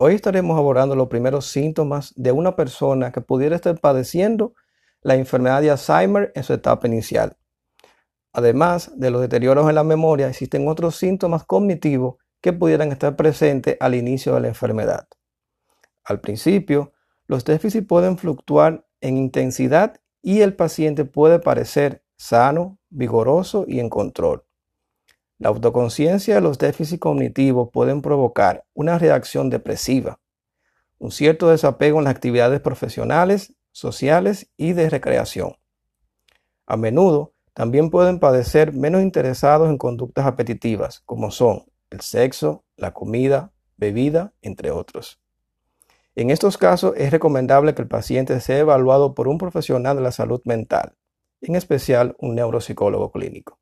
Hoy estaremos abordando los primeros síntomas de una persona que pudiera estar padeciendo la enfermedad de Alzheimer en su etapa inicial. Además de los deterioros en la memoria, existen otros síntomas cognitivos que pudieran estar presentes al inicio de la enfermedad. Al principio, los déficits pueden fluctuar en intensidad y el paciente puede parecer sano, vigoroso y en control. La autoconciencia de los déficits cognitivos pueden provocar una reacción depresiva, un cierto desapego en las actividades profesionales, sociales y de recreación. A menudo también pueden padecer menos interesados en conductas apetitivas, como son el sexo, la comida, bebida, entre otros. En estos casos es recomendable que el paciente sea evaluado por un profesional de la salud mental, en especial un neuropsicólogo clínico.